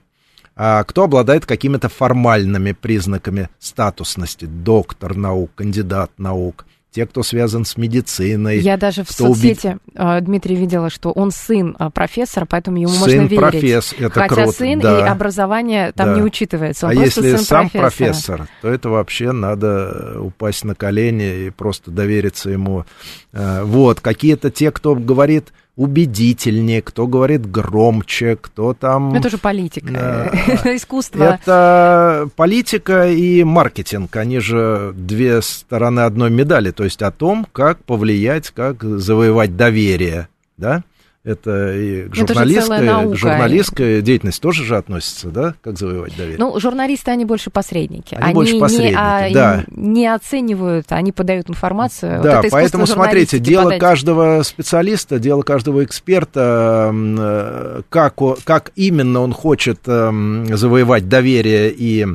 кто обладает какими-то формальными признаками статусности, доктор наук, кандидат наук, те, кто связан с медициной. Я даже в соцсети, уби... Дмитрий, видела, что он сын профессора, поэтому ему сын можно верить. профессор, это Хотя круто. сын да. и образование там да. не учитывается. Он а если сын сам профессора. профессор, то это вообще надо упасть на колени и просто довериться ему. Вот, какие-то те, кто говорит убедительнее, кто говорит громче, кто там... Это же политика, Да. искусство. Это политика и маркетинг, они же две стороны одной медали, то есть о том, как повлиять, как завоевать доверие, да? Это и к Ну, это наука. к журналистской деятельности тоже же относится, да, как завоевать доверие. Ну, журналисты, они больше посредники. Они больше не, посредники, а, да. не оценивают, они подают информацию. Вот Да, искусство поэтому смотрите, дело подать. каждого специалиста, дело каждого эксперта, э, как, как именно он хочет эм, завоевать доверие и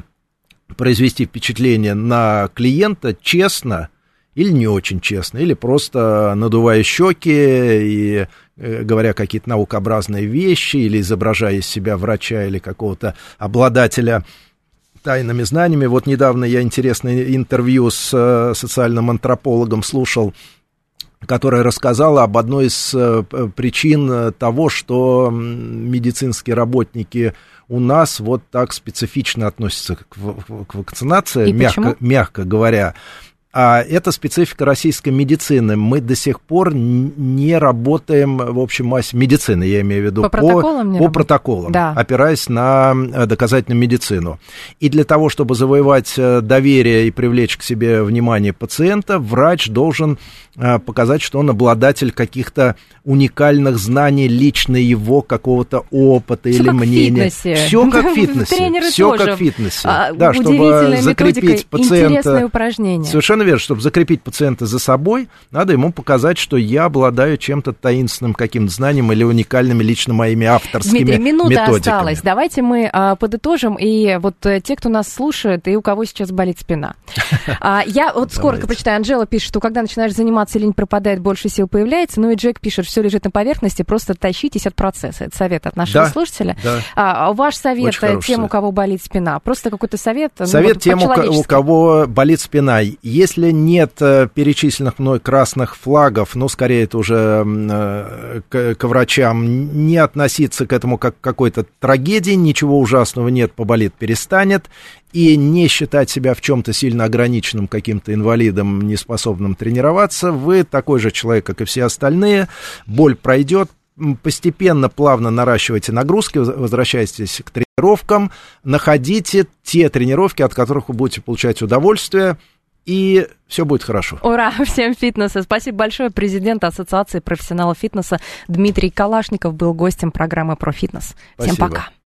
произвести впечатление на клиента честно или не очень честно, или просто надувая щеки и говоря какие-то наукообразные вещи, или изображая из себя врача или какого-то обладателя тайными знаниями. Вот недавно я интересное интервью с э, социальным антропологом слушал, которая рассказала об одной из э, причин э, того, что медицинские работники у нас вот так специфично относятся к, вакцинации, И мягко, почему? мягко говоря. А это специфика российской медицины. Мы до сих пор не работаем, в общем, массе медицины, я имею в виду, По протоколам по протоколам, Да. опираясь на э, доказательную медицину. И для того, чтобы завоевать э, доверие и привлечь к себе внимание пациента, врач должен э, показать, что он обладатель каких-то уникальных знаний, лично его какого-то опыта Всё или как мнения. Все как в фитнесе. Все как в фитнесе. А, да, чтобы закрепить методика, интересное пациента. упражнение. Совершенно верно. Чтобы закрепить пациента за собой, надо ему показать, что я обладаю чем-то таинственным каким-то знанием или уникальными лично моими авторскими Дмитрий, минута методиками. осталась. Давайте мы а, подытожим. И вот э, те, кто нас слушает, и у кого сейчас болит спина. А, я вот скоро Давайте. прочитаю. Анжела пишет, что когда начинаешь заниматься, лень пропадает, больше сил появляется. Ну и Джек пишет, все лежит на поверхности, просто тащитесь от процесса. Это совет от нашего Да, слушателя. да. А, ваш совет Очень э, тем, у кого болит спина. Просто какой-то совет. ну, Совет вот тем, у кого болит спина. Если нет э, перечисленных мной красных флагов, ну, скорее это уже э, к, к врачам, не относиться к этому как к какой-то трагедии, ничего ужасного нет, поболит, перестанет, и не считать себя в чем-то сильно ограниченным каким-то инвалидом, неспособным тренироваться, вы такой же человек, как и все остальные, боль пройдет, постепенно, плавно наращивайте нагрузки, воз- возвращайтесь к тренировкам, находите те тренировки, от которых вы будете получать удовольствие, и все будет хорошо. Ура! Всем фитнеса! Спасибо большое. Президент Ассоциации профессионалов фитнеса Дмитрий Калашников был гостем программы про фитнес. Всем Спасибо. пока.